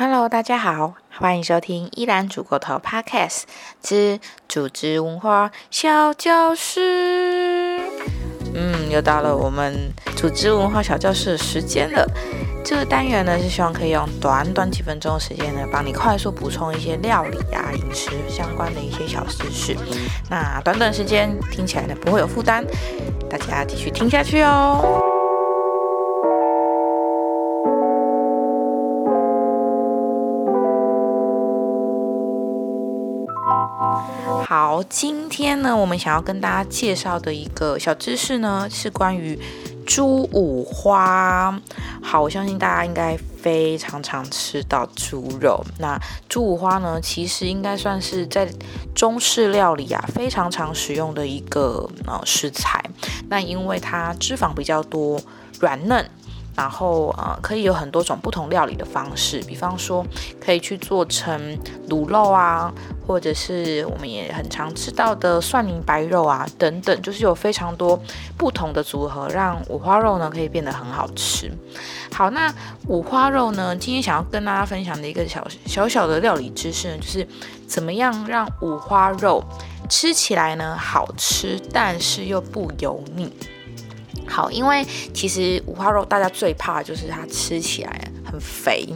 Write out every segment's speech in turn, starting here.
Hello，大家好，欢迎收听依然煮骨头 Podcast 之组织文化小教室。嗯，又到了我们组织文化小教室的时间了。这个单元呢，是希望可以用短短几分钟的时间呢，帮你快速补充一些料理啊、饮食相关的一些小知识。那短短时间听起来呢，不会有负担，大家继续听下去哦。好，今天呢，我们想要跟大家介绍的一个小知识呢，是关于猪五花。好，我相信大家应该非常常吃到猪肉。那猪五花呢，其实应该算是在中式料理啊非常常使用的一个呃食材。那因为它脂肪比较多，软嫩。然后呃，可以有很多种不同料理的方式，比方说可以去做成卤肉啊，或者是我们也很常吃到的蒜泥白肉啊等等，就是有非常多不同的组合，让五花肉呢可以变得很好吃。好，那五花肉呢，今天想要跟大家分享的一个小小小的料理知识呢，就是怎么样让五花肉吃起来呢好吃，但是又不油腻。好，因为其实五花肉大家最怕就是它吃起来很肥，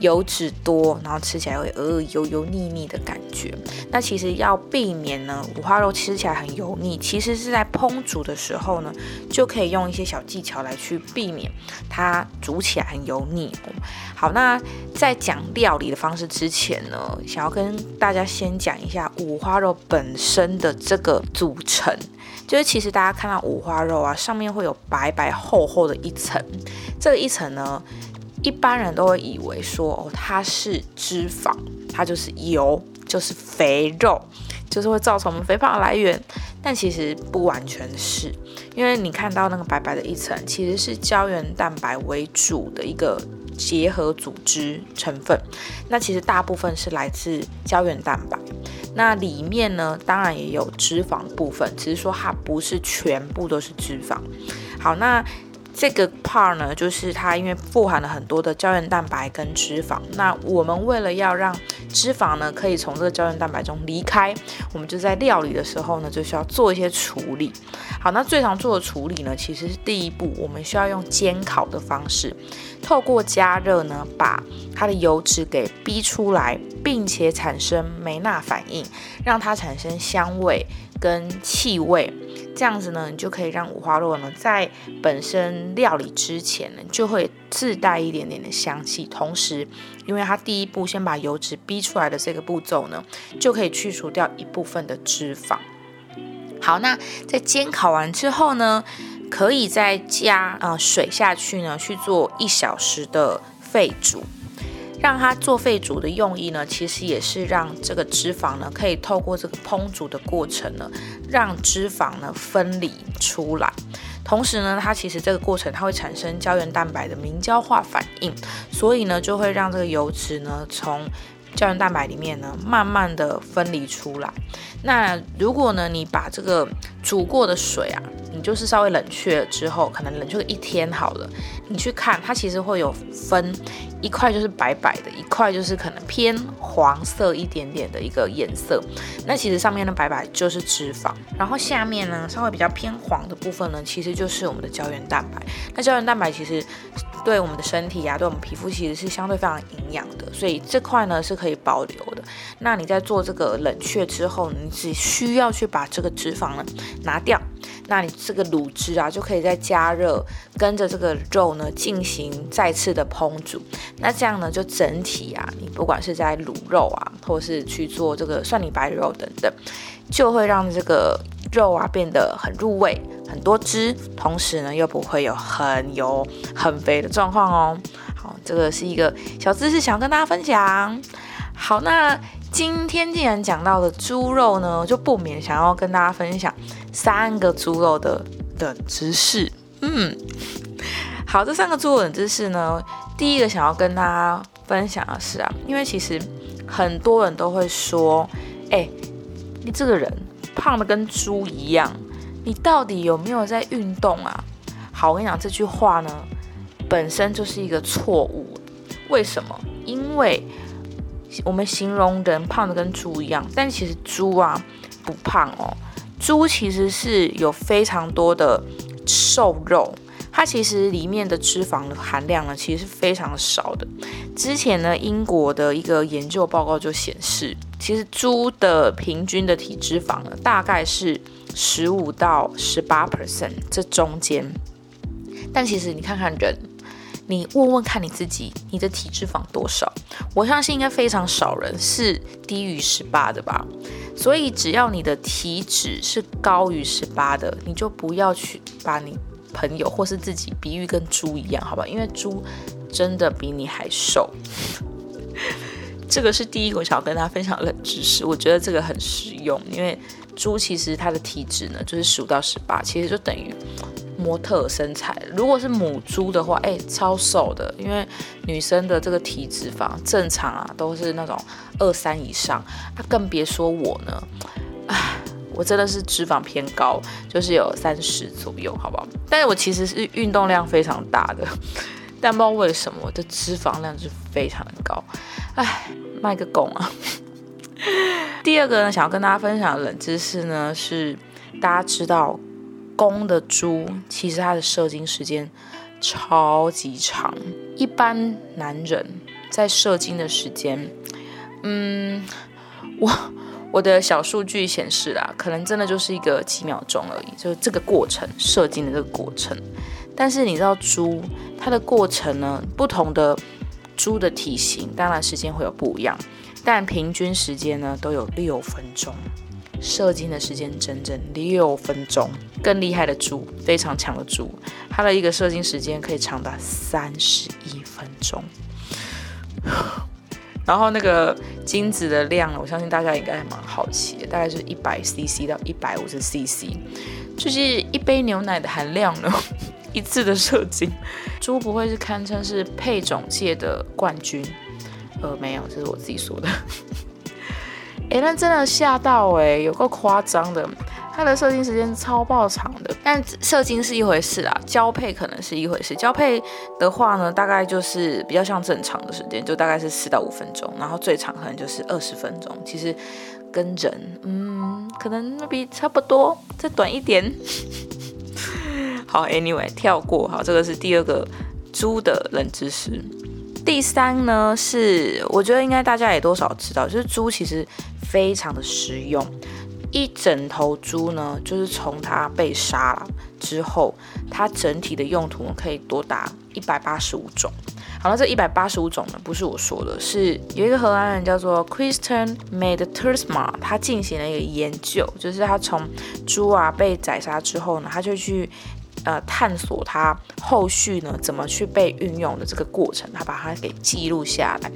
油脂多，然后吃起来会呃油油腻腻的感觉。那其实要避免呢，五花肉吃起来很油腻，其实是在烹煮的时候呢，就可以用一些小技巧来去避免它煮起来很油腻。好，那在讲料理的方式之前呢，想要跟大家先讲一下五花肉本身的这个组成。就是其实大家看到五花肉啊，上面会有白白厚厚的一层，这个一层呢，一般人都会以为说哦，它是脂肪，它就是油，就是肥肉，就是会造成我们肥胖的来源。但其实不完全是，因为你看到那个白白的一层，其实是胶原蛋白为主的一个结合组织成分。那其实大部分是来自胶原蛋白。那里面呢，当然也有脂肪部分，只是说它不是全部都是脂肪。好，那这个 part 呢，就是它因为富含了很多的胶原蛋白跟脂肪。那我们为了要让脂肪呢可以从这个胶原蛋白中离开，我们就在料理的时候呢，就需要做一些处理。好，那最常做的处理呢，其实是第一步，我们需要用煎烤的方式，透过加热呢，把它的油脂给逼出来。并且产生梅纳反应，让它产生香味跟气味，这样子呢，你就可以让五花肉呢在本身料理之前呢，就会自带一点点的香气。同时，因为它第一步先把油脂逼出来的这个步骤呢，就可以去除掉一部分的脂肪。好，那在煎烤完之后呢，可以再加啊水下去呢，去做一小时的沸煮。让它做沸煮的用意呢，其实也是让这个脂肪呢，可以透过这个烹煮的过程呢，让脂肪呢分离出来。同时呢，它其实这个过程它会产生胶原蛋白的凝胶化反应，所以呢，就会让这个油脂呢从胶原蛋白里面呢慢慢的分离出来。那如果呢，你把这个煮过的水啊，你就是稍微冷却之后，可能冷却一天好了，你去看它其实会有分。一块就是白白的，一块就是可能偏黄色一点点的一个颜色。那其实上面的白白就是脂肪，然后下面呢稍微比较偏黄的部分呢，其实就是我们的胶原蛋白。那胶原蛋白其实对我们的身体啊，对我们皮肤其实是相对非常营养的，所以这块呢是可以保留的。那你在做这个冷却之后，你只需要去把这个脂肪呢拿掉。那你这个卤汁啊，就可以再加热，跟着这个肉呢进行再次的烹煮。那这样呢，就整体啊，你不管是在卤肉啊，或是去做这个蒜泥白肉等等，就会让这个肉啊变得很入味，很多汁，同时呢又不会有很油很肥的状况哦。好，这个是一个小知识，想跟大家分享。好，那今天既然讲到了猪肉呢，就不免想要跟大家分享。三个猪肉的冷知识，嗯，好，这三个猪肉冷知识呢，第一个想要跟大家分享的是啊，因为其实很多人都会说，哎，你这个人胖的跟猪一样，你到底有没有在运动啊？好，我跟你讲这句话呢，本身就是一个错误，为什么？因因为我们形容人胖的跟猪一样，但其实猪啊不胖哦，猪其实是有非常多的瘦肉。它其实里面的脂肪的含量呢，其实是非常少的。之前呢，英国的一个研究报告就显示，其实猪的平均的体脂肪呢，大概是十五到十八 percent 这中间。但其实你看看人，你问问看你自己，你的体脂肪多少？我相信应该非常少人是低于十八的吧。所以只要你的体脂是高于十八的，你就不要去把你。朋友或是自己比喻跟猪一样，好吧？因为猪真的比你还瘦。这个是第一个我想要跟大家分享的知识，我觉得这个很实用。因为猪其实它的体脂呢，就是十五到十八，其实就等于模特身材。如果是母猪的话，哎，超瘦的。因为女生的这个体脂肪正常啊，都是那种二三以上，那更别说我呢，唉。我真的是脂肪偏高，就是有三十左右，好不好？但是我其实是运动量非常大的，但不知道为什么我的脂肪量是非常的高，唉，卖个拱啊！第二个呢，想要跟大家分享冷知识呢，是大家知道公的猪其实它的射精时间超级长，一般男人在射精的时间，嗯，我。我的小数据显示啦，可能真的就是一个几秒钟而已，就是这个过程射精的这个过程。但是你知道猪它的过程呢？不同的猪的体型，当然时间会有不一样，但平均时间呢都有六分钟。射精的时间整整六分钟。更厉害的猪，非常强的猪，它的一个射精时间可以长达三十一分钟。然后那个精子的量，我相信大家应该还蛮好奇的，大概是一百 CC 到一百五十 CC，就是一杯牛奶的含量呢。一次的射精，猪不会是堪称是配种界的冠军？呃，没有，这是我自己说的。哎，那真的吓到哎，有个夸张的。它的射精时间超爆长的，但射精是一回事啊，交配可能是一回事。交配的话呢，大概就是比较像正常的时间，就大概是四到五分钟，然后最长可能就是二十分钟。其实跟人，嗯，可能比差不多，再短一点。好，Anyway，跳过。好，这个是第二个猪的冷知识。第三呢，是我觉得应该大家也多少知道，就是猪其实非常的实用。一整头猪呢，就是从它被杀了之后，它整体的用途可以多达一百八十五种。好了，这一百八十五种呢，不是我说的，是有一个荷兰人叫做 Christian Medtersma，他进行了一个研究，就是他从猪啊被宰杀之后呢，他就去。呃，探索它后续呢怎么去被运用的这个过程，他把它给记录下来，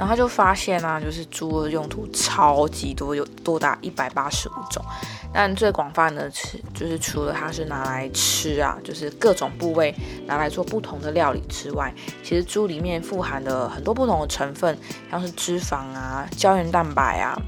然后他就发现啊，就是猪的用途超级多，有多达一百八十五种。但最广泛的吃，就是除了它是拿来吃啊，就是各种部位拿来做不同的料理之外，其实猪里面富含的很多不同的成分，像是脂肪啊、胶原蛋白啊。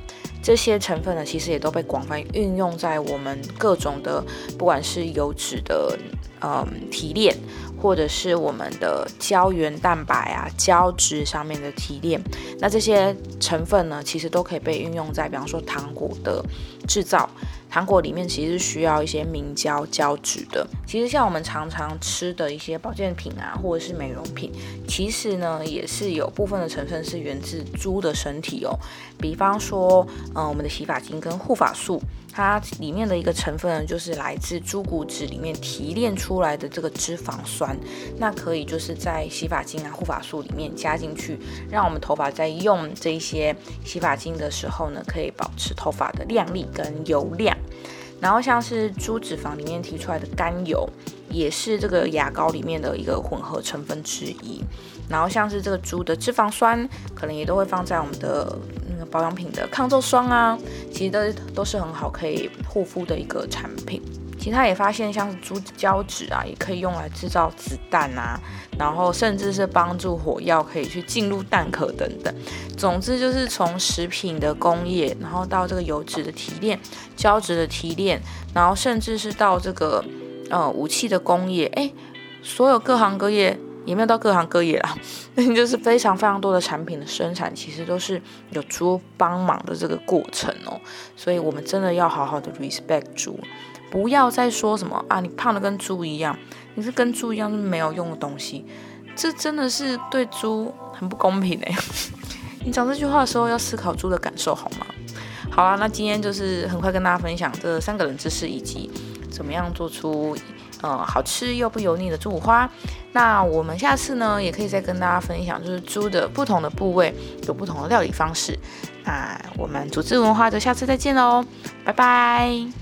这些成分呢，其实也都被广泛运用在我们各种的，不管是油脂的，嗯，提炼，或者是我们的胶原蛋白啊、胶质上面的提炼。那这些成分呢，其实都可以被运用在，比方说糖果的制造。糖果里面其实是需要一些明胶胶质的。其实像我们常常吃的一些保健品啊，或者是美容品，其实呢也是有部分的成分是源自猪的身体哦。比方说，嗯，我们的洗发精跟护发素。它里面的一个成分呢，就是来自猪骨脂里面提炼出来的这个脂肪酸，那可以就是在洗发精啊、护发素里面加进去，让我们头发在用这些洗发精的时候呢，可以保持头发的亮丽跟油亮。然后像是猪脂肪里面提出来的甘油，也是这个牙膏里面的一个混合成分之一。然后像是这个猪的脂肪酸，可能也都会放在我们的保养品的抗皱霜啊，其实都都是很好可以护肤的一个产品。其他也发现，像是猪胶质啊，也可以用来制造子弹啊，然后甚至是帮助火药可以去进入蛋壳等等。总之就是从食品的工业，然后到这个油脂的提炼、胶质的提炼，然后甚至是到这个呃武器的工业，哎，所有各行各业也没有到各行各业啦，那 就是非常非常多的产品的生产，其实都是有猪帮忙的这个过程哦。所以我们真的要好好的 respect 猪，不要再说什么啊，你胖的跟猪一样，你是跟猪一样是没有用的东西，这真的是对猪很不公平哎。你讲这句话的时候要思考猪的感受好吗？好啦，那今天就是很快跟大家分享这三个冷知识以及怎么样做出。呃，好吃又不油腻的猪五花。那我们下次呢，也可以再跟大家分享，就是猪的不同的部位有不同的料理方式。那我们组织文化就下次再见喽，拜拜。